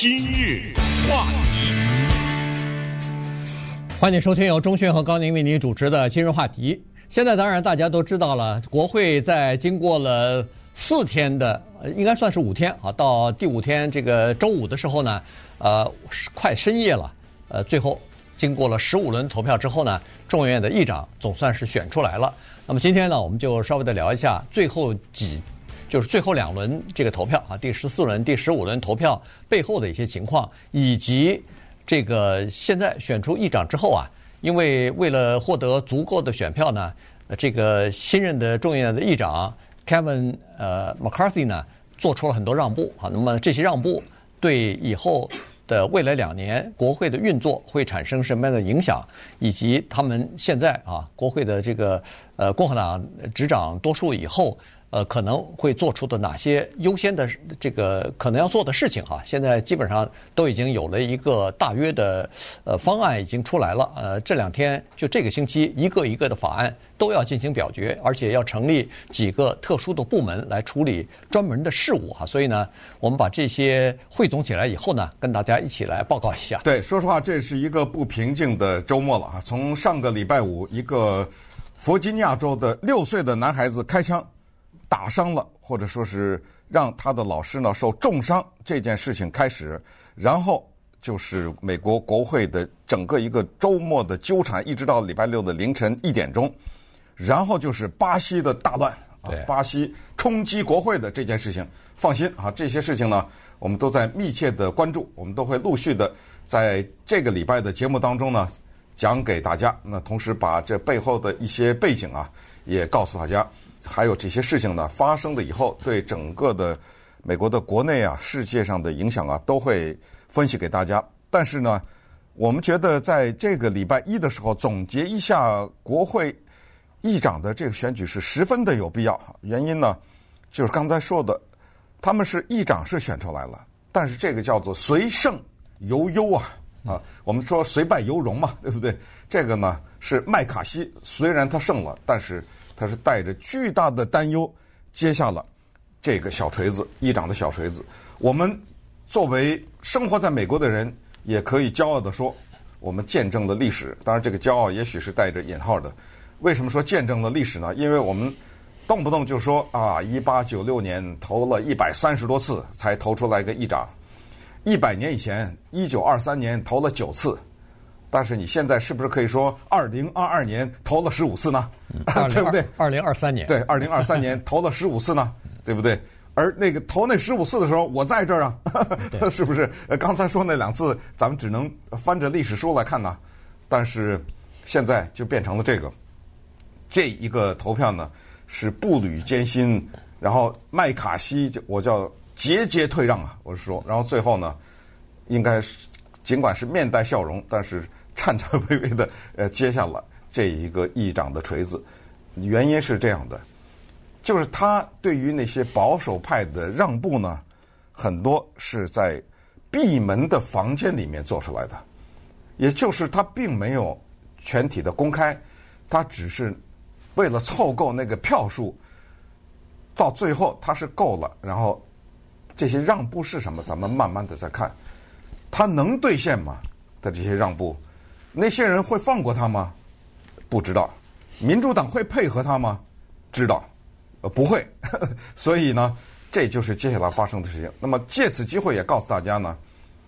今日话题，欢迎收听由钟迅和高宁为您主持的《今日话题》。现在当然大家都知道了，国会在经过了四天的，应该算是五天啊，到第五天这个周五的时候呢，呃，快深夜了，呃，最后经过了十五轮投票之后呢，众议院的议长总算是选出来了。那么今天呢，我们就稍微的聊一下最后几。就是最后两轮这个投票啊，第十四轮、第十五轮投票背后的一些情况，以及这个现在选出议长之后啊，因为为了获得足够的选票呢，这个新任的众议院的议长 Kevin 呃 McCarthy 呢，做出了很多让步啊。那么这些让步对以后的未来两年国会的运作会产生什么样的影响，以及他们现在啊国会的这个呃共和党执掌多数以后。呃，可能会做出的哪些优先的这个可能要做的事情哈？现在基本上都已经有了一个大约的呃方案已经出来了。呃，这两天就这个星期，一个一个的法案都要进行表决，而且要成立几个特殊的部门来处理专门的事务哈。所以呢，我们把这些汇总起来以后呢，跟大家一起来报告一下。对，说实话，这是一个不平静的周末了啊！从上个礼拜五，一个弗吉尼亚州的六岁的男孩子开枪。打伤了，或者说是让他的老师呢受重伤这件事情开始，然后就是美国国会的整个一个周末的纠缠，一直到礼拜六的凌晨一点钟，然后就是巴西的大乱啊，巴西冲击国会的这件事情。放心啊，这些事情呢，我们都在密切的关注，我们都会陆续的在这个礼拜的节目当中呢讲给大家。那同时把这背后的一些背景啊也告诉大家。还有这些事情呢，发生了以后，对整个的美国的国内啊、世界上的影响啊，都会分析给大家。但是呢，我们觉得在这个礼拜一的时候总结一下国会议长的这个选举是十分的有必要。原因呢，就是刚才说的，他们是议长是选出来了，但是这个叫做随胜犹忧啊啊，我们说随败犹荣嘛，对不对？这个呢是麦卡锡，虽然他胜了，但是。他是带着巨大的担忧接下了这个小锤子，议长的小锤子。我们作为生活在美国的人，也可以骄傲地说，我们见证了历史。当然，这个骄傲也许是带着引号的。为什么说见证了历史呢？因为我们动不动就说啊，一八九六年投了一百三十多次才投出来个议长，一百年以前，一九二三年投了九次。但是你现在是不是可以说，二零二二年投了十五次呢？对不对？二零二三年对，二零二三年 投了十五次呢，对不对？而那个投那十五次的时候，我在这儿啊，是不是？刚才说那两次，咱们只能翻着历史书来看呢。但是现在就变成了这个，这一个投票呢是步履艰辛，然后麦卡锡就我叫节节退让啊，我是说，然后最后呢，应该是尽管是面带笑容，但是。颤颤巍巍的，呃，接下了这一个议长的锤子，原因是这样的，就是他对于那些保守派的让步呢，很多是在闭门的房间里面做出来的，也就是他并没有全体的公开，他只是为了凑够那个票数，到最后他是够了，然后这些让步是什么，咱们慢慢的再看，他能兑现吗？的这些让步。那些人会放过他吗？不知道。民主党会配合他吗？知道，呃，不会。所以呢，这就是接下来发生的事情。那么借此机会也告诉大家呢，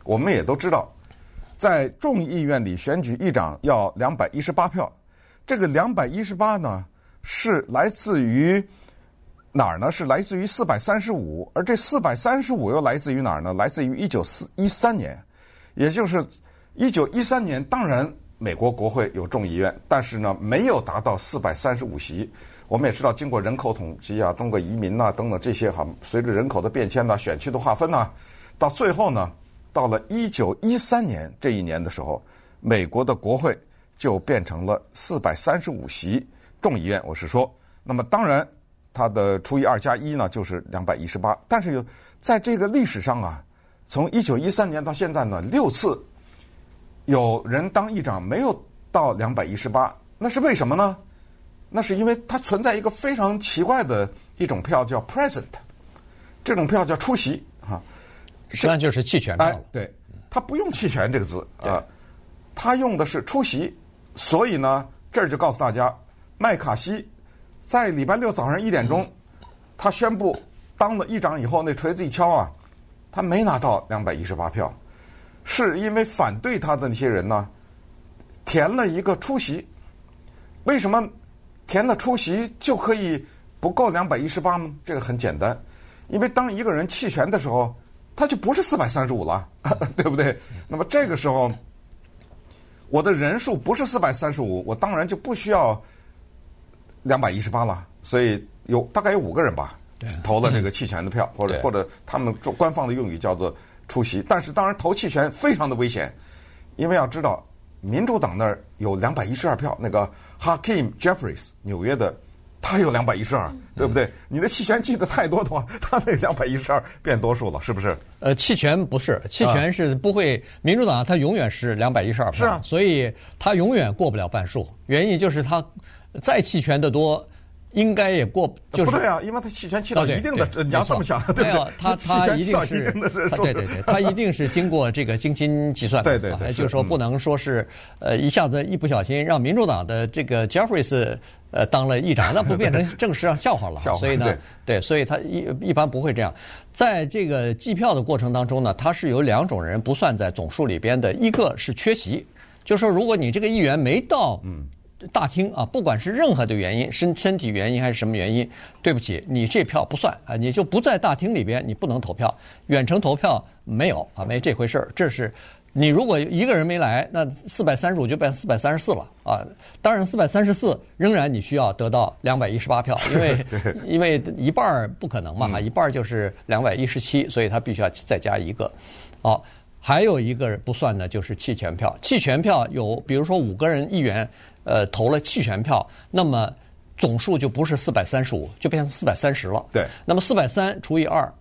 我们也都知道，在众议院里选举议长要两百一十八票，这个两百一十八呢是来自于哪儿呢？是来自于四百三十五，而这四百三十五又来自于哪儿呢？来自于一九四一三年，也就是。一九一三年，当然美国国会有众议院，但是呢，没有达到四百三十五席。我们也知道，经过人口统计啊，通过移民啊等等这些哈，随着人口的变迁呐，选区的划分呐，到最后呢，到了一九一三年这一年的时候，美国的国会就变成了四百三十五席众议院。我是说，那么当然它的除以二加一呢，就是两百一十八。但是有在这个历史上啊，从一九一三年到现在呢，六次。有人当议长没有到两百一十八，那是为什么呢？那是因为它存在一个非常奇怪的一种票，叫 present，这种票叫出席哈。实际上就是弃权票了。哎，对，他不用弃权这个字啊，他用的是出席。所以呢，这儿就告诉大家，麦卡锡在礼拜六早上一点钟，他宣布当了议长以后，那锤子一敲啊，他没拿到两百一十八票，是因为反对他的那些人呢，填了一个出席。为什么填了出席就可以不够两百一十八呢？这个很简单，因为当一个人弃权的时候，他就不是四百三十五了，对不对？那么这个时候。我的人数不是四百三十五，我当然就不需要两百一十八了。所以有大概有五个人吧，投了这个弃权的票，或者或者他们官方的用语叫做出席。但是当然投弃权非常的危险，因为要知道民主党那儿有两百一十二票，那个 Hakeem Jeffries 纽约的。他有两百一十二，对不对？嗯、你的弃权记得太多的话，他那两百一十二变多数了，是不是？呃，弃权不是，弃权是不会。啊、民主党他永远是两百一十二票，是啊，所以他永远过不了半数。原因就是他再弃权的多。应该也过，就是不对啊，因为他弃权弃到一定的，你要这么想，对不对？他 他一定是，对对对，他一定是经过这个精心计算的，对对对，就是说不能说是呃一下子一不小心让民主党的这个 Jeffries 呃当了议长，那不变成正式上笑话了？所以呢，对，所以他一一般不会这样。在这个计票的过程当中呢，他是有两种人不算在总数里边的，一个是缺席，就是说如果你这个议员没到，嗯。大厅啊，不管是任何的原因，身身体原因还是什么原因，对不起，你这票不算啊，你就不在大厅里边，你不能投票。远程投票没有啊，没这回事儿。这是你如果一个人没来，那四百三十五就变四百三十四了啊。当然，四百三十四仍然你需要得到两百一十八票，因为因为一半儿不可能嘛，一半儿就是两百一十七，所以他必须要再加一个。好，还有一个不算的就是弃权票，弃权票有比如说五个人议员。呃，投了弃权票，那么总数就不是四百三十五，就变成四百三十了。对，那么四百三除以二，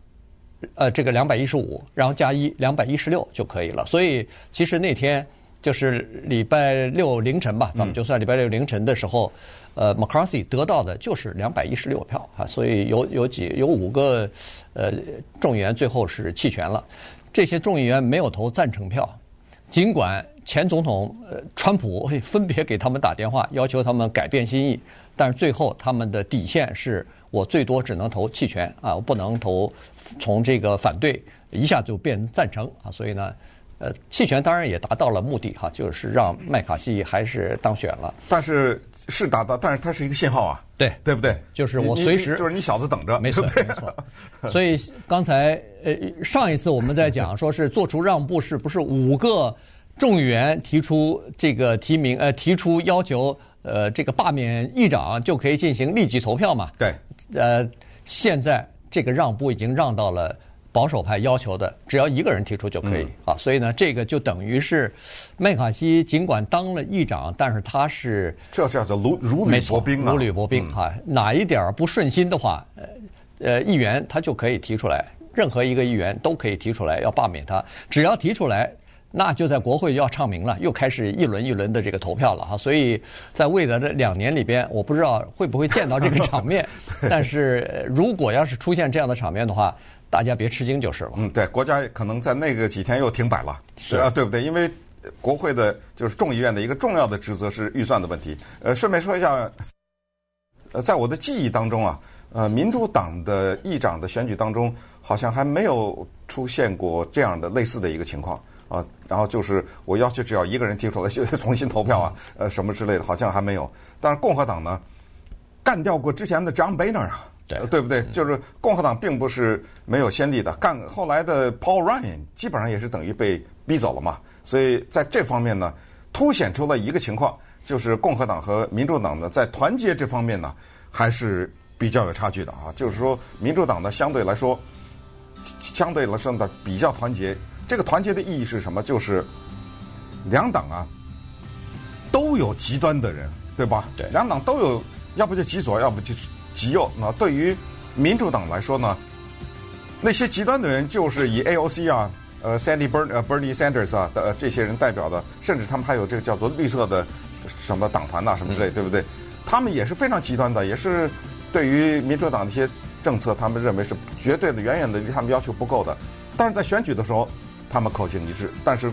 呃，这个两百一十五，然后加一，两百一十六就可以了。所以其实那天就是礼拜六凌晨吧，咱们就算礼拜六凌晨的时候，嗯、呃，McCarthy 得到的就是两百一十六票啊。所以有有几有五个呃众议员最后是弃权了，这些众议员没有投赞成票，尽管。前总统呃，川普会分别给他们打电话，要求他们改变心意，但是最后他们的底线是我最多只能投弃权啊，我不能投从这个反对一下就变赞成啊，所以呢，呃，弃权当然也达到了目的哈，就是让麦卡锡还是当选了。但是是达到，但是它是一个信号啊，对对不对？就是我随时就是你小子等着，没错没错。所以刚才呃上一次我们在讲说是做出让步，是不是五个？众议员提出这个提名，呃，提出要求，呃，这个罢免议长就可以进行立即投票嘛？对。呃，现在这个让步已经让到了保守派要求的，只要一个人提出就可以、嗯、啊。所以呢，这个就等于是麦卡锡尽管当了议长，但是他是这叫做如如履薄冰啊，如履薄冰啊。哪一点不顺心的话，呃，呃，议员他就可以提出来，任何一个议员都可以提出来要罢免他，只要提出来。那就在国会就要唱名了，又开始一轮一轮的这个投票了哈，所以在未来的两年里边，我不知道会不会见到这个场面，但是如果要是出现这样的场面的话，大家别吃惊就是了。嗯，对，国家可能在那个几天又停摆了，是啊，对不对？因为国会的就是众议院的一个重要的职责是预算的问题。呃，顺便说一下，呃，在我的记忆当中啊，呃，民主党的议长的选举当中，好像还没有出现过这样的类似的一个情况。啊，然后就是我要求只要一个人提出来就得重新投票啊，呃，什么之类的，好像还没有。但是共和党呢，干掉过之前的 John Boehner 啊，对，对不对？就是共和党并不是没有先例的，干后来的 Paul Ryan 基本上也是等于被逼走了嘛。所以在这方面呢，凸显出了一个情况，就是共和党和民主党呢在团结这方面呢还是比较有差距的啊。就是说，民主党呢相对来说，相对来说呢比较团结。这个团结的意义是什么？就是两党啊都有极端的人，对吧？对，两党都有，要不就极左，要不就是极右。那对于民主党来说呢，那些极端的人就是以 AOC 啊、呃 Sandy Bern 呃 Bernie Sanders 啊的这些人代表的，甚至他们还有这个叫做绿色的什么党团呐、啊、什么之类，对不对？他们也是非常极端的，也是对于民主党的一些政策，他们认为是绝对的、远远的离他们要求不够的。但是在选举的时候，他们口径一致，但是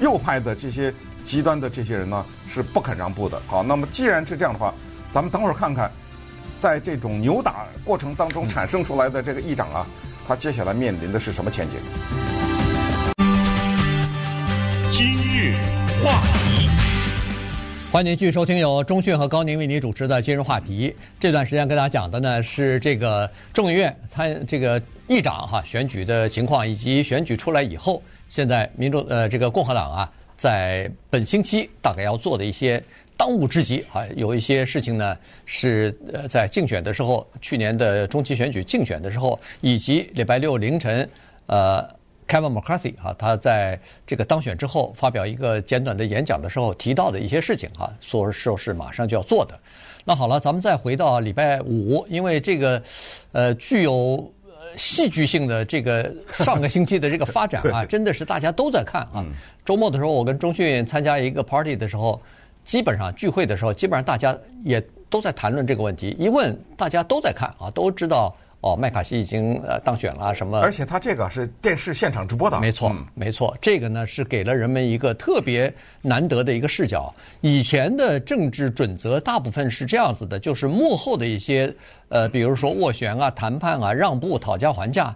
右派的这些极端的这些人呢，是不肯让步的。好，那么既然是这样的话，咱们等会儿看看，在这种扭打过程当中产生出来的这个议长啊，他接下来面临的是什么前景？今日话，欢迎继续收听由中讯和高宁为您主持的今日话题。这段时间跟大家讲的呢是这个众议院参这个议长哈选举的情况，以及选举出来以后，现在民主呃这个共和党啊，在本星期大概要做的一些。当务之急啊，有一些事情呢是呃在竞选的时候，去年的中期选举竞选的时候，以及礼拜六凌晨，呃，Kevin McCarthy 啊，他在这个当选之后发表一个简短的演讲的时候提到的一些事情哈，说说是马上就要做的。那好了，咱们再回到礼拜五，因为这个呃具有戏剧性的这个上个星期的这个发展啊，真的是大家都在看啊。周末的时候，我跟钟迅参加一个 party 的时候。基本上聚会的时候，基本上大家也都在谈论这个问题。一问，大家都在看啊，都知道哦，麦卡锡已经呃当选了什么。而且他这个是电视现场直播的。没错，没错，这个呢是给了人们一个特别难得的一个视角。以前的政治准则大部分是这样子的，就是幕后的一些呃，比如说斡旋啊、谈判啊、让步、讨价还价。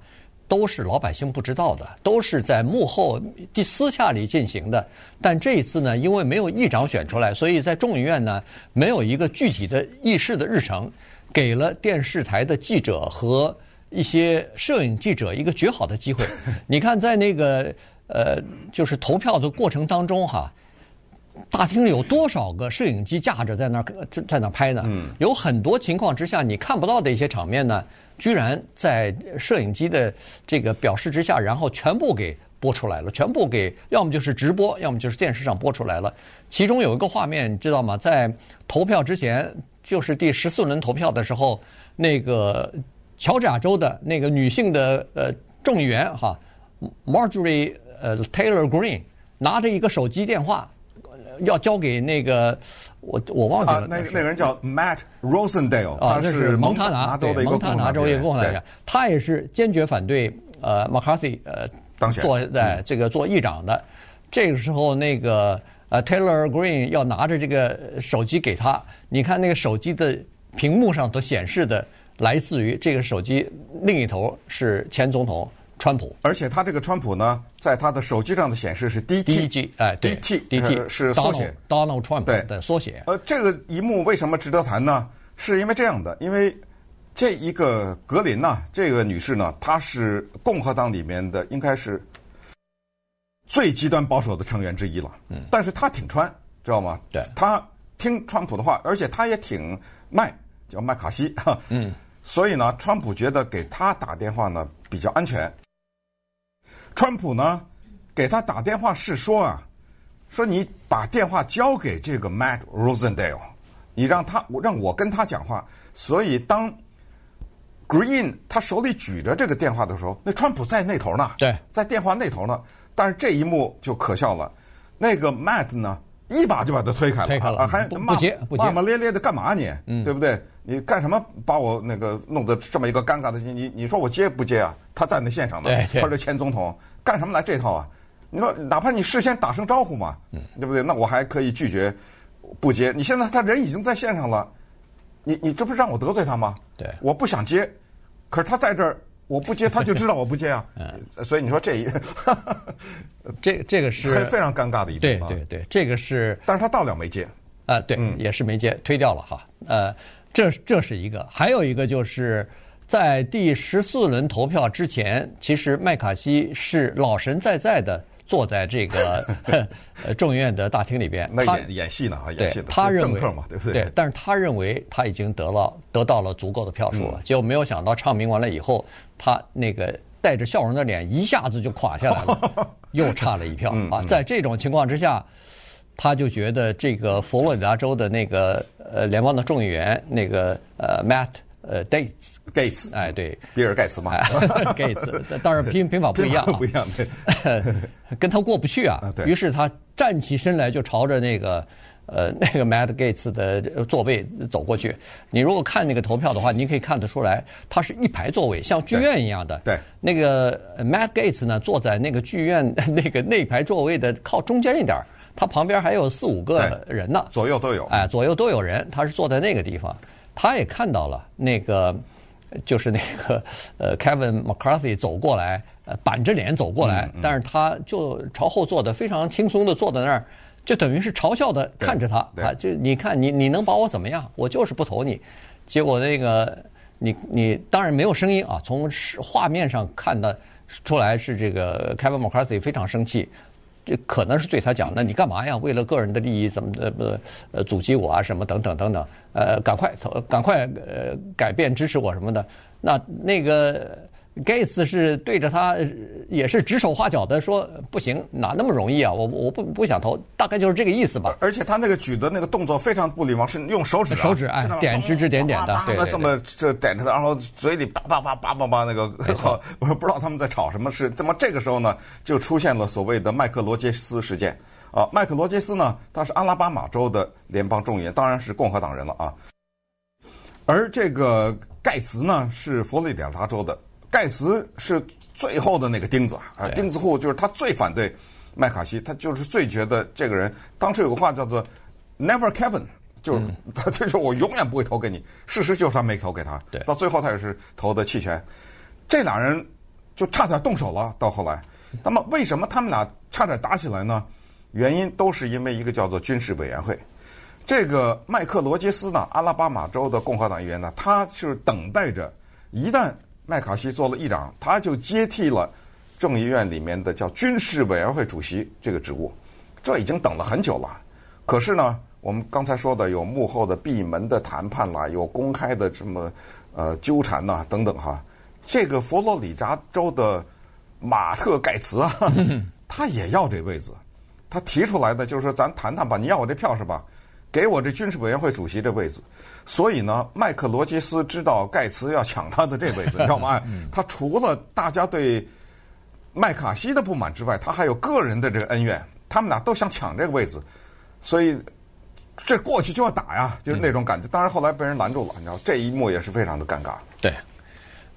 都是老百姓不知道的，都是在幕后第私下里进行的。但这一次呢，因为没有议长选出来，所以在众议院呢，没有一个具体的议事的日程，给了电视台的记者和一些摄影记者一个绝好的机会。你看，在那个呃，就是投票的过程当中哈，大厅里有多少个摄影机架着在那儿在那儿拍呢？有很多情况之下你看不到的一些场面呢。居然在摄影机的这个表示之下，然后全部给播出来了，全部给要么就是直播，要么就是电视上播出来了。其中有一个画面，你知道吗？在投票之前，就是第十四轮投票的时候，那个乔治亚州的那个女性的呃众议员哈，Marjorie 呃 Taylor Greene 拿着一个手机电话。要交给那个我我忘记了，那个那个人叫 Matt Rosendale，啊，那是蒙塔拿州的一个蒙塔拿州一个共和党人，他也是坚决反对呃 McCarthy 呃当选做在这个做议长的。这个时候，那个呃 Taylor Greene 要拿着这个手机给他，你看那个手机的屏幕上都显示的来自于这个手机另一头是前总统。川普，而且他这个川普呢，在他的手机上的显示是 DT，哎对，DT，DT 是缩写，Donald Trump 对的缩写。呃，这个一幕为什么值得谈呢？是因为这样的，因为这一个格林呐，这个女士呢，她是共和党里面的应该是最极端保守的成员之一了。嗯，但是他挺川，知道吗？对，他听川普的话，而且他也挺麦，叫麦卡锡。嗯，所以呢，川普觉得给他打电话呢比较安全。川普呢，给他打电话是说啊，说你把电话交给这个 Matt Rosendale，你让他我让我跟他讲话。所以当 Green 他手里举着这个电话的时候，那川普在那头呢，对，在电话那头呢。但是这一幕就可笑了，那个 Matt 呢，一把就把他推开了，推开了，啊，还骂骂骂咧咧的干嘛你？嗯，对不对？你干什么把我那个弄得这么一个尴尬的心？你你说我接不接啊？他在那现场呢，他是前总统，干什么来这套啊？你说哪怕你事先打声招呼嘛，对不对？那我还可以拒绝不接。你现在他人已经在现场了，你你这不是让我得罪他吗？对，我不想接，可是他在这儿，我不接他就知道我不接啊。嗯，所以你说这一，这这个是非常尴尬的一对对对，这个是，但是他到了没接。啊，对，也是没接，推掉了哈，呃。这这是一个，还有一个就是在第十四轮投票之前，其实麦卡锡是老神在在的坐在这个 呃众议院的大厅里边，他演演戏呢啊，演戏的他认为政客嘛，对不对？对，但是他认为他已经得了得到了足够的票数了，结果没有想到唱名完了以后，他那个带着笑容的脸一下子就垮下来了，又差了一票啊！在这种情况之下。他就觉得这个佛罗里达州的那个呃联邦的众议员那个呃 Matt 呃 Gaetz Gaetz 哎对比尔盖茨嘛 Gaetz 当然拼拼法不一样不一样 跟他过不去啊，于是他站起身来就朝着那个呃那个 Matt Gates 的座位走过去。你如果看那个投票的话，你可以看得出来，它是一排座位，像剧院一样的。对，那个 Matt Gates 呢，坐在那个剧院 那个那排座位的靠中间一点儿，他旁边还有四五个人呢，左右都有。哎，左右都有人，他是坐在那个地方，他也看到了那个。就是那个呃，Kevin McCarthy 走过来，呃，板着脸走过来，但是他就朝后坐的非常轻松的坐在那儿，就等于是嘲笑的看着他啊，就你看你你能把我怎么样？我就是不投你。结果那个你你当然没有声音啊，从画面上看的出来是这个 Kevin McCarthy 非常生气。这可能是对他讲，那你干嘛呀？为了个人的利益，怎么的不呃阻击我啊？什么等等等等，呃，赶快赶快呃改变支持我什么的。那那个。Gates 是对着他，也是指手画脚的说：“不行，哪那么容易啊？我我不不想投，大概就是这个意思吧。”而且他那个举的那个动作非常不礼貌，是用手指、啊、手指哎点指指点点的，对，这么这点着的，然后嘴里叭叭叭叭叭叭那个，我不知道他们在吵什么事。那么这个时候呢，就出现了所谓的麦克罗杰斯事件啊。麦克罗杰斯呢，他是阿拉巴马州的联邦众议员，当然是共和党人了啊。而这个盖茨呢，是佛罗里达州的。盖茨是最后的那个钉子啊，钉子户就是他最反对麦卡锡，他就是最觉得这个人。当时有个话叫做 “Never Kevin”，就是 他就是我永远不会投给你。事实就是他没投给他，到最后他也是投的弃权。这俩人就差点动手了。到后来，那么为什么他们俩差点打起来呢？原因都是因为一个叫做军事委员会。这个麦克罗杰斯呢，阿拉巴马州的共和党议员呢，他是等待着一旦。麦卡锡做了议长，他就接替了众议院里面的叫军事委员会主席这个职务，这已经等了很久了。可是呢，我们刚才说的有幕后的闭门的谈判啦，有公开的这么呃纠缠呐等等哈。这个佛罗里达州的马特盖茨啊，他也要这位子，他提出来的就是说咱谈谈吧，你要我这票是吧？给我这军事委员会主席这位子，所以呢，麦克罗杰斯知道盖茨要抢他的这位子，你知道吗？他除了大家对麦卡锡的不满之外，他还有个人的这个恩怨，他们俩都想抢这个位子，所以这过去就要打呀，就是那种感觉。当然后来被人拦住了，你知道这一幕也是非常的尴尬。对。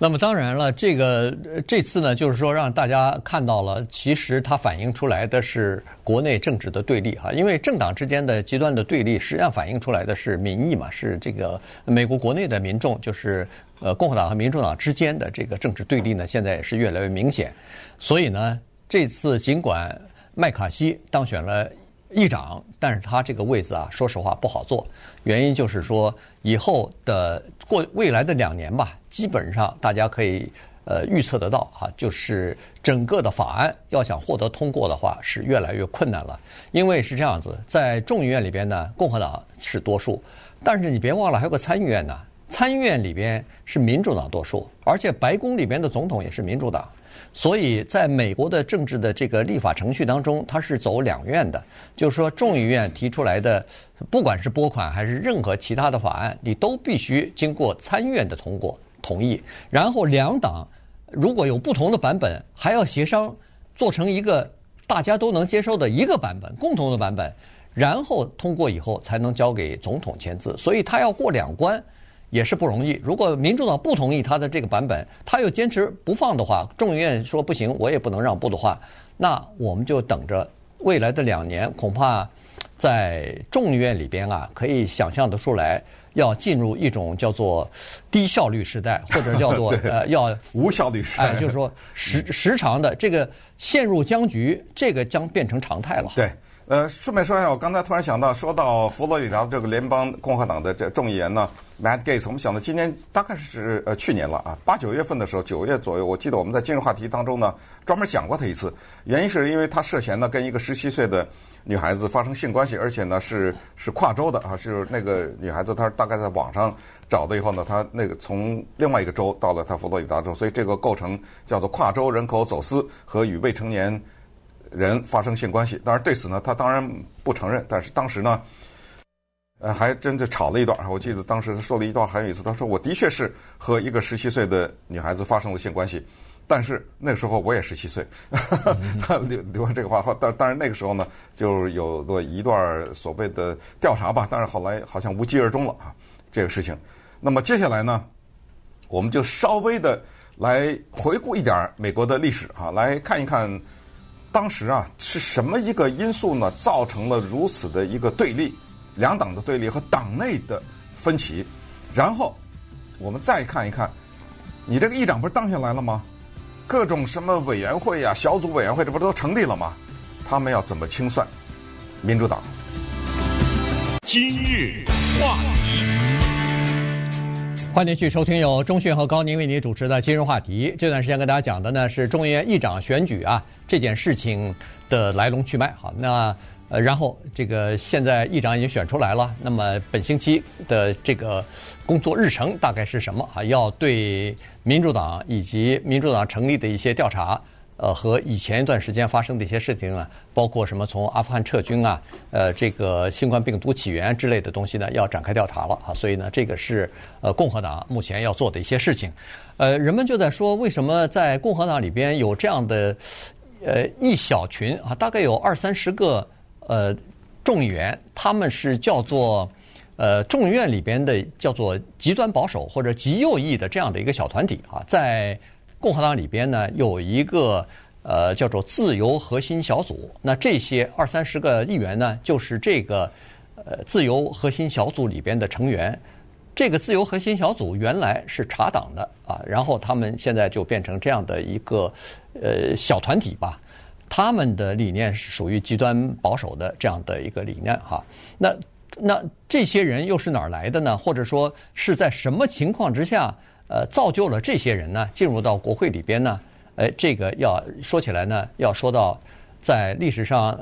那么当然了，这个这次呢，就是说让大家看到了，其实它反映出来的是国内政治的对立哈，因为政党之间的极端的对立，实际上反映出来的是民意嘛，是这个美国国内的民众，就是呃共和党和民主党之间的这个政治对立呢，现在也是越来越明显。所以呢，这次尽管麦卡锡当选了议长，但是他这个位子啊，说实话不好做。原因就是说，以后的过未来的两年吧，基本上大家可以呃预测得到哈，就是整个的法案要想获得通过的话，是越来越困难了。因为是这样子，在众议院里边呢，共和党是多数，但是你别忘了还有个参议院呢，参议院里边是民主党多数，而且白宫里边的总统也是民主党。所以，在美国的政治的这个立法程序当中，它是走两院的，就是说，众议院提出来的，不管是拨款还是任何其他的法案，你都必须经过参院的通过同意，然后两党如果有不同的版本，还要协商做成一个大家都能接受的一个版本，共同的版本，然后通过以后才能交给总统签字，所以他要过两关。也是不容易。如果民主党不同意他的这个版本，他又坚持不放的话，众议院说不行，我也不能让步的话，那我们就等着未来的两年，恐怕在众议院里边啊，可以想象得出来，要进入一种叫做低效率时代，或者叫做 呃要无效率时代，哎，就是说时时长的这个陷入僵局，这个将变成常态了。对。呃，顺便说一下，我刚才突然想到，说到佛罗里达这个联邦共和党的这众议员呢，Matt Gates，我们想到今年大概是呃去年了啊，八九月份的时候，九月左右，我记得我们在今日话题当中呢，专门讲过他一次，原因是因为他涉嫌呢跟一个十七岁的女孩子发生性关系，而且呢是是跨州的啊，是那个女孩子她大概在网上找的以后呢，她那个从另外一个州到了他佛罗里达州，所以这个构成叫做跨州人口走私和与未成年。人发生性关系，当然对此呢，他当然不承认。但是当时呢，呃，还真的吵了一段。我记得当时他说了一段很有意思，他说：“我的确是和一个十七岁的女孩子发生了性关系，但是那个时候我也十七岁，留留完这个话，后但但是那个时候呢，就有过一段所谓的调查吧，但是后来好像无疾而终了啊，这个事情。那么接下来呢，我们就稍微的来回顾一点美国的历史啊，来看一看当时啊是什么一个因素呢，造成了如此的一个对立，两党的对立和党内的分歧，然后我们再看一看。你这个议长不是当下来了吗？各种什么委员会呀、小组委员会，这不都成立了吗？他们要怎么清算民主党？今日话题，欢迎继续收听由钟迅和高宁为您主持的《今日话题》。这段时间跟大家讲的呢是众议院议长选举啊这件事情的来龙去脉。好，那。呃，然后这个现在议长已经选出来了，那么本星期的这个工作日程大概是什么啊？要对民主党以及民主党成立的一些调查，呃，和以前一段时间发生的一些事情呢，包括什么从阿富汗撤军啊，呃，这个新冠病毒起源之类的东西呢，要展开调查了啊。所以呢，这个是呃共和党目前要做的一些事情。呃，人们就在说，为什么在共和党里边有这样的呃一小群啊，大概有二三十个。呃，众议员他们是叫做呃众议院里边的叫做极端保守或者极右翼的这样的一个小团体啊，在共和党里边呢有一个呃叫做自由核心小组，那这些二三十个议员呢就是这个呃自由核心小组里边的成员。这个自由核心小组原来是查党的啊，然后他们现在就变成这样的一个呃小团体吧。他们的理念是属于极端保守的这样的一个理念哈，那那这些人又是哪儿来的呢？或者说是在什么情况之下，呃，造就了这些人呢进入到国会里边呢？哎，这个要说起来呢，要说到在历史上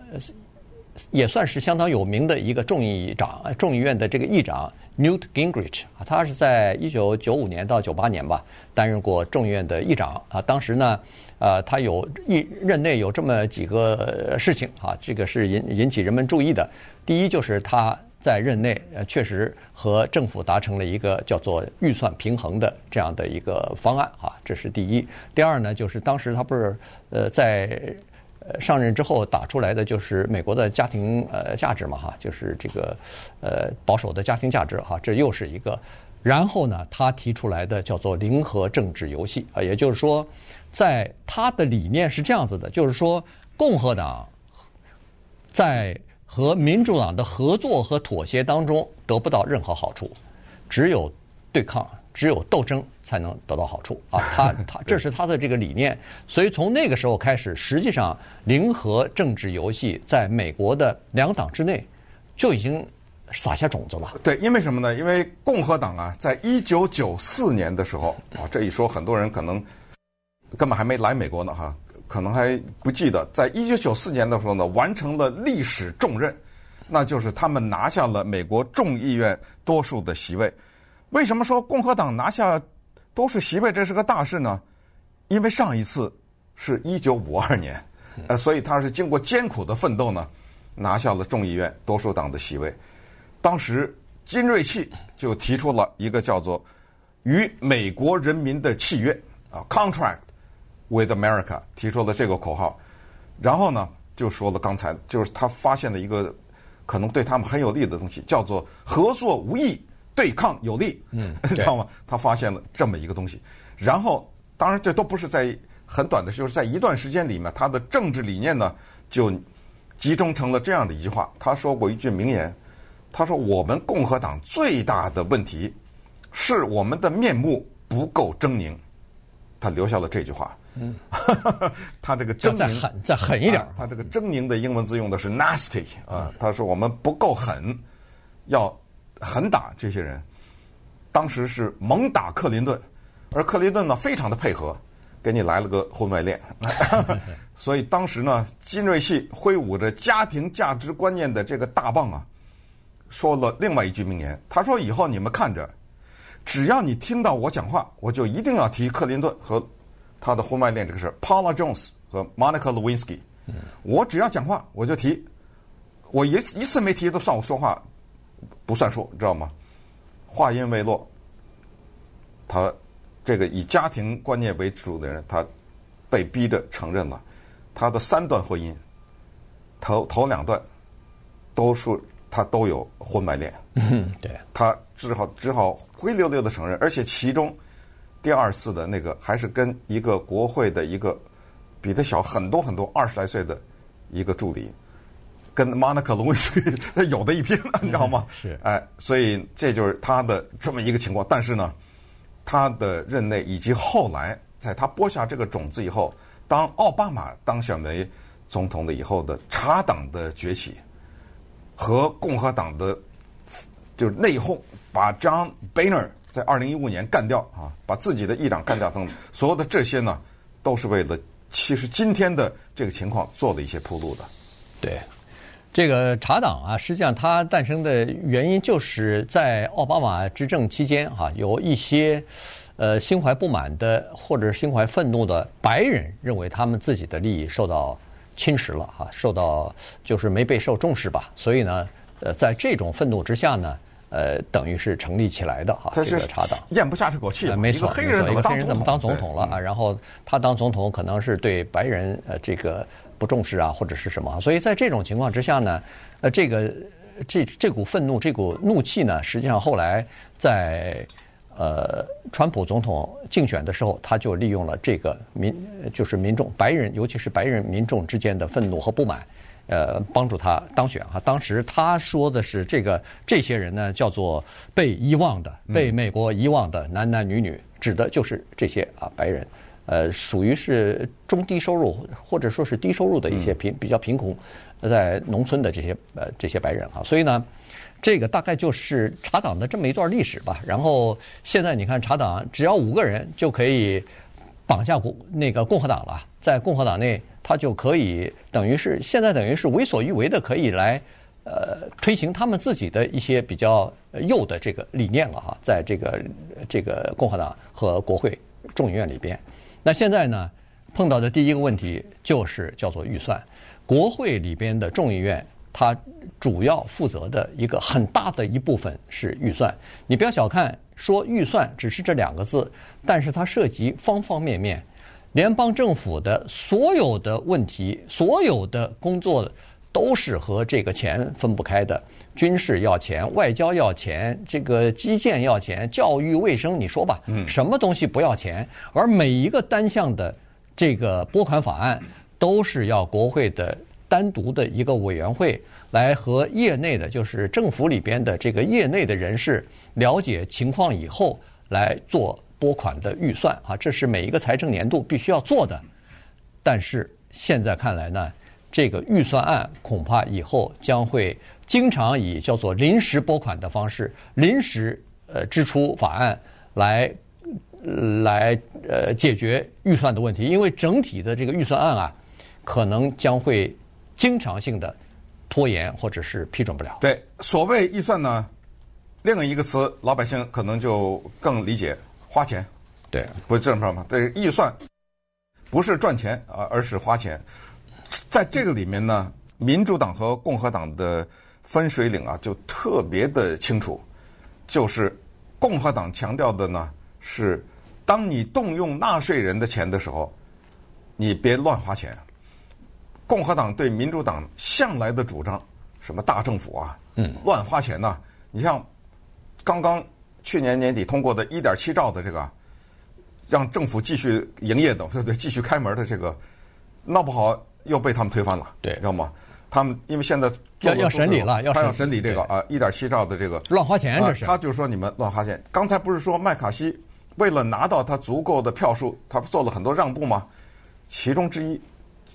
也算是相当有名的一个众议长，众议院的这个议长 Newt Gingrich 啊，他是在一九九五年到九八年吧担任过众议院的议长啊，当时呢。呃，他有一任内有这么几个事情啊，这个是引引起人们注意的。第一就是他在任内呃确实和政府达成了一个叫做预算平衡的这样的一个方案啊，这是第一。第二呢，就是当时他不是呃在上任之后打出来的就是美国的家庭呃价值嘛哈，就是这个呃保守的家庭价值哈，这又是一个。然后呢，他提出来的叫做零和政治游戏啊，也就是说。在他的理念是这样子的，就是说，共和党在和民主党的合作和妥协当中得不到任何好处，只有对抗，只有斗争才能得到好处啊！他他这是他的这个理念，所以从那个时候开始，实际上零和政治游戏在美国的两党之内就已经撒下种子了。对，因为什么呢？因为共和党啊，在一九九四年的时候啊，这一说很多人可能。根本还没来美国呢，哈，可能还不记得，在一九九四年的时候呢，完成了历史重任，那就是他们拿下了美国众议院多数的席位。为什么说共和党拿下多数席位这是个大事呢？因为上一次是一九五二年，呃，所以他是经过艰苦的奋斗呢，拿下了众议院多数党的席位。当时金瑞气就提出了一个叫做“与美国人民的契约”啊，contract。With America 提出了这个口号，然后呢，就说了刚才就是他发现了一个可能对他们很有利的东西，叫做合作无益，对抗有利，嗯，知道吗？他发现了这么一个东西，然后当然这都不是在很短的，就是在一段时间里面，他的政治理念呢就集中成了这样的一句话。他说过一句名言，他说：“我们共和党最大的问题是我们的面目不够狰狞。”他留下了这句话。嗯，他这个狰狞再狠再狠一点，啊，他这个狰狞的英文字用的是 nasty 啊。他说我们不够狠，要狠打这些人。当时是猛打克林顿，而克林顿呢非常的配合，给你来了个婚外恋。所以当时呢，金瑞气挥舞着家庭价值观念的这个大棒啊，说了另外一句名言。他说：“以后你们看着，只要你听到我讲话，我就一定要提克林顿和。”他的婚外恋这个事，Paula Jones 和 Monica Lewinsky，我只要讲话我就提，我一一次没提都算我说话不算数，知道吗？话音未落，他这个以家庭观念为主的人，他被逼着承认了，他的三段婚姻，头头两段，都是他都有婚外恋。嗯，对，他只好只好灰溜溜的承认，而且其中第二次的那个还是跟一个国会的一个比他小很多很多二十来岁的一个助理，跟 Monica Lewinsky 有的一拼，你知道吗？是，哎，所以这就是他的这么一个情况。但是呢，他的任内以及后来，在他播下这个种子以后，当奥巴马当选为总统的以后的茶党的崛起和共和党的。就是内讧，把 John Boehner 在二零一五年干掉啊，把自己的议长干掉等等，所有的这些呢，都是为了其实今天的这个情况做了一些铺路的。对，这个茶党啊，实际上它诞生的原因就是在奥巴马执政期间哈、啊，有一些呃心怀不满的或者心怀愤怒的白人认为他们自己的利益受到侵蚀了哈、啊，受到就是没被受重视吧，所以呢，呃，在这种愤怒之下呢。呃，等于是成立起来的哈，这个茶党咽不下这口气，没错，一个黑人？怎么当总统了啊？然后他当总统可能是对白人呃这个不重视啊，或者是什么？所以在这种情况之下呢，呃，这个这这股愤怒、这股怒气呢，实际上后来在呃川普总统竞选的时候，他就利用了这个民就是民众白人，尤其是白人民众之间的愤怒和不满。呃，帮助他当选哈。当时他说的是这个这些人呢，叫做被遗忘的、被美国遗忘的男男女女，指的就是这些啊白人，呃，属于是中低收入或者说是低收入的一些贫比较贫穷，在农村的这些呃这些白人啊。所以呢，这个大概就是查党的这么一段历史吧。然后现在你看，查党只要五个人就可以绑架共那个共和党了，在共和党内。他就可以等于是现在等于是为所欲为的，可以来呃推行他们自己的一些比较右的这个理念了哈，在这个这个共和党和国会众议院里边。那现在呢，碰到的第一个问题就是叫做预算。国会里边的众议院，它主要负责的一个很大的一部分是预算。你不要小看说预算只是这两个字，但是它涉及方方面面。联邦政府的所有的问题，所有的工作都是和这个钱分不开的。军事要钱，外交要钱，这个基建要钱，教育卫生，你说吧，什么东西不要钱？而每一个单项的这个拨款法案，都是要国会的单独的一个委员会来和业内的，就是政府里边的这个业内的人士了解情况以后来做。拨款的预算啊，这是每一个财政年度必须要做的。但是现在看来呢，这个预算案恐怕以后将会经常以叫做临时拨款的方式、临时呃支出法案来来呃解决预算的问题，因为整体的这个预算案啊，可能将会经常性的拖延或者是批准不了。对，所谓预算呢，另一个词老百姓可能就更理解。花钱，对，不是这么说吗？对预算不是赚钱啊，而是花钱。在这个里面呢，民主党和共和党的分水岭啊，就特别的清楚。就是共和党强调的呢，是当你动用纳税人的钱的时候，你别乱花钱。共和党对民主党向来的主张，什么大政府啊，嗯，乱花钱呐，你像刚刚。去年年底通过的一点七兆的这个，让政府继续营业的，对不对？继续开门的这个，闹不好又被他们推翻了，对，知道吗？他们因为现在要要审理了，他要审理这个啊一点七兆的这个乱花钱，这是他就说你们乱花钱。刚才不是说麦卡锡为了拿到他足够的票数，他做了很多让步吗？其中之一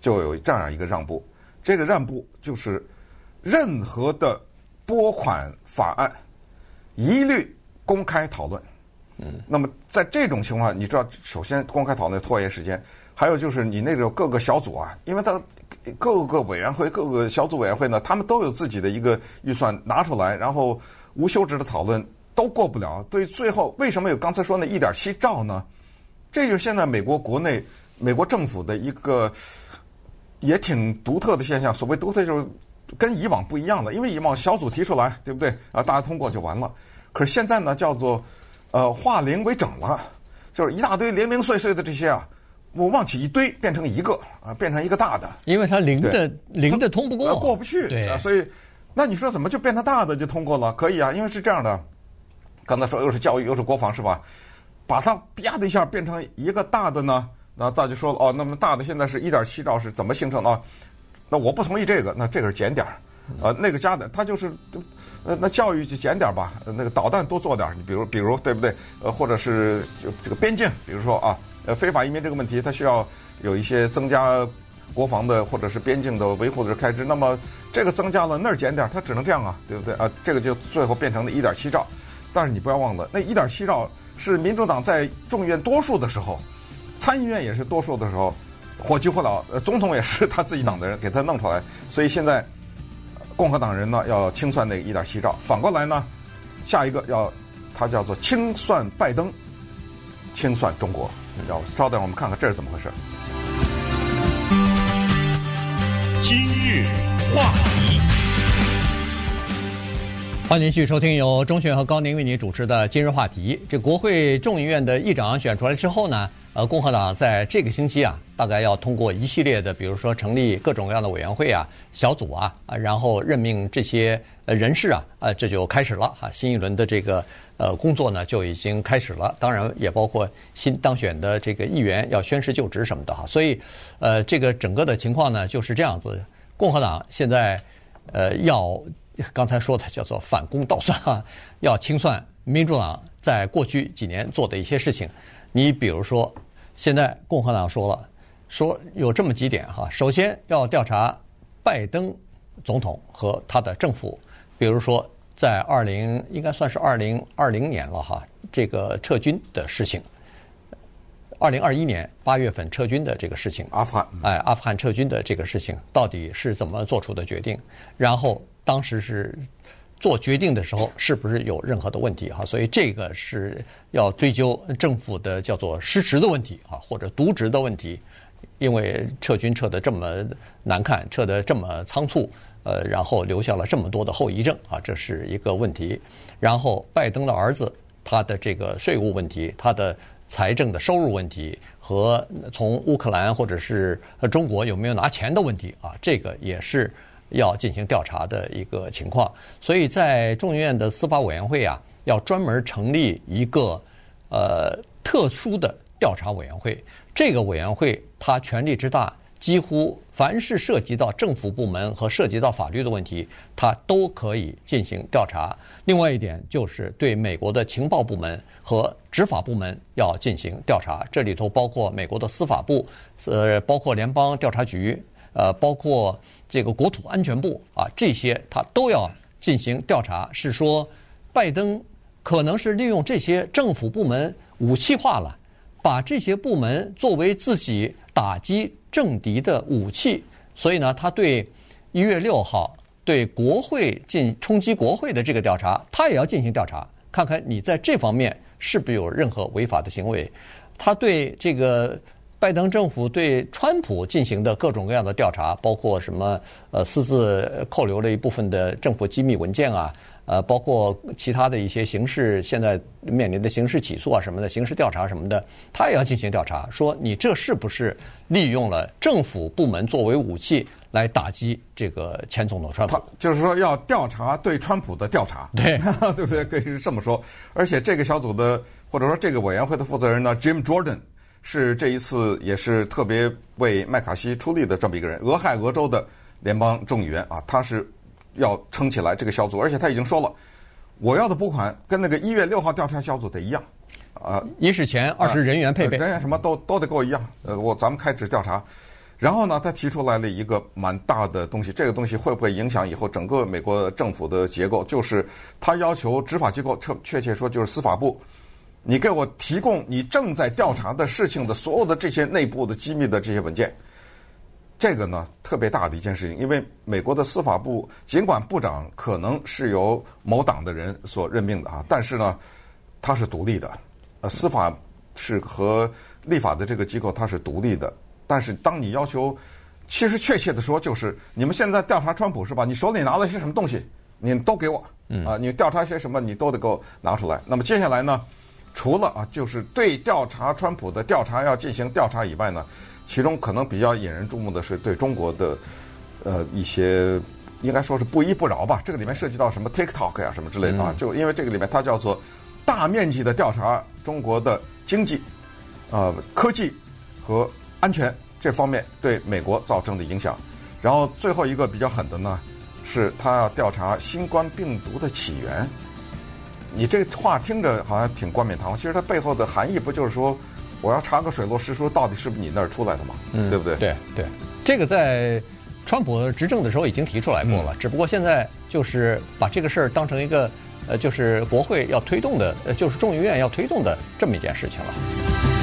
就有这样一个让步，这个让步就是任何的拨款法案一律。公开讨论，嗯，那么在这种情况，你知道，首先公开讨论拖延时间，还有就是你那个各个小组啊，因为他各个委员会、各个小组委员会呢，他们都有自己的一个预算拿出来，然后无休止的讨论都过不了。对，最后为什么有刚才说那一点七兆呢？这就是现在美国国内美国政府的一个也挺独特的现象。所谓独特，就是跟以往不一样了，因为以往小组提出来，对不对？啊，大家通过就完了。可是现在呢，叫做，呃，化零为整了，就是一大堆零零碎碎的这些啊，我往起一堆，变成一个啊，变成一个大的，因为它零的零的通不过，过不去，对啊，所以那你说怎么就变成大的就通过了？可以啊，因为是这样的，刚才说又是教育又是国防是吧？把它啪的一下变成一个大的呢，那大家就说了哦，那么大的现在是一点七兆是怎么形成的？啊？那我不同意这个，那这个是减点儿，呃，那个加点，它就是，呃，那教育就减点儿吧，那个导弹多做点儿，你比如比如对不对？呃，或者是就这个边境，比如说啊。呃，非法移民这个问题，它需要有一些增加国防的或者是边境的维护的开支。那么这个增加了，那儿减点，它只能这样啊，对不对啊？这个就最后变成了一点七兆。但是你不要忘了，那一点七兆是民主党在众议院多数的时候，参议院也是多数的时候，火急火燎，总统也是他自己党的人给他弄出来。所以现在共和党人呢要清算那一点七兆，反过来呢，下一个要他叫做清算拜登，清算中国。稍等，我们看看这是怎么回事。今日话题，欢迎继续收听由钟迅和高宁为您主持的《今日话题》。这国会众议院的议长选出来之后呢，呃，共和党在这个星期啊，大概要通过一系列的，比如说成立各种各样的委员会啊、小组啊，然后任命这些呃人事啊，啊，这就开始了哈，新一轮的这个。呃，工作呢就已经开始了，当然也包括新当选的这个议员要宣誓就职什么的哈。所以，呃，这个整个的情况呢就是这样子。共和党现在呃要刚才说的叫做反攻倒算哈，要清算民主党在过去几年做的一些事情。你比如说，现在共和党说了，说有这么几点哈。首先要调查拜登总统和他的政府，比如说。在二零应该算是二零二零年了哈，这个撤军的事情。二零二一年八月份撤军的这个事情，阿富汗，哎，阿富汗撤军的这个事情到底是怎么做出的决定？然后当时是做决定的时候是不是有任何的问题哈？所以这个是要追究政府的叫做失职的问题啊，或者渎职的问题，因为撤军撤得这么难看，撤得这么仓促。呃，然后留下了这么多的后遗症啊，这是一个问题。然后拜登的儿子，他的这个税务问题，他的财政的收入问题，和从乌克兰或者是中国有没有拿钱的问题啊，这个也是要进行调查的一个情况。所以在众议院的司法委员会啊，要专门成立一个呃特殊的调查委员会。这个委员会它权力之大。几乎凡是涉及到政府部门和涉及到法律的问题，它都可以进行调查。另外一点就是对美国的情报部门和执法部门要进行调查，这里头包括美国的司法部，呃，包括联邦调查局，呃，包括这个国土安全部啊，这些他都要进行调查。是说，拜登可能是利用这些政府部门武器化了，把这些部门作为自己打击。政敌的武器，所以呢，他对一月六号对国会进冲击国会的这个调查，他也要进行调查，看看你在这方面是不是有任何违法的行为。他对这个拜登政府对川普进行的各种各样的调查，包括什么呃私自扣留了一部分的政府机密文件啊。呃，包括其他的一些刑事，现在面临的刑事起诉啊什么的，刑事调查什么的，他也要进行调查，说你这是不是利用了政府部门作为武器来打击这个前总统川普？他就是说要调查对川普的调查，对 对不对？可以是这么说。而且这个小组的或者说这个委员会的负责人呢，Jim Jordan 是这一次也是特别为麦卡锡出力的这么一个人，俄亥俄州的联邦众议员啊，他是。要撑起来这个小组，而且他已经说了，我要的拨款跟那个一月六号调查小组得一样，啊，一是钱，二是人员配备，人员什么都都得跟我一样。呃，我咱们开始调查，然后呢，他提出来了一个蛮大的东西，这个东西会不会影响以后整个美国政府的结构？就是他要求执法机构，确确切说就是司法部，你给我提供你正在调查的事情的所有的这些内部的机密的这些文件。这个呢，特别大的一件事情，因为美国的司法部尽管部长可能是由某党的人所任命的啊，但是呢，他是独立的，呃，司法是和立法的这个机构它是独立的。但是当你要求，其实确切的说，就是你们现在调查川普是吧？你手里拿了些什么东西，你都给我，啊，你调查些什么，你都得给我拿出来。那么接下来呢，除了啊，就是对调查川普的调查要进行调查以外呢，其中可能比较引人注目的是对中国的呃一些应该说是不依不饶吧。这个里面涉及到什么 TikTok 呀、啊、什么之类的啊，就因为这个里面它叫做大面积的调查中国的经济、呃科技和安全这方面对美国造成的影响。然后最后一个比较狠的呢，是他要调查新冠病毒的起源。你这话听着好像挺冠冕堂皇，其实它背后的含义不就是说，我要查个水落石出，到底是不是你那儿出来的嘛？嗯，对不对？对对，这个在川普执政的时候已经提出来过了，嗯、只不过现在就是把这个事儿当成一个呃，就是国会要推动的，呃，就是众议院要推动的这么一件事情了。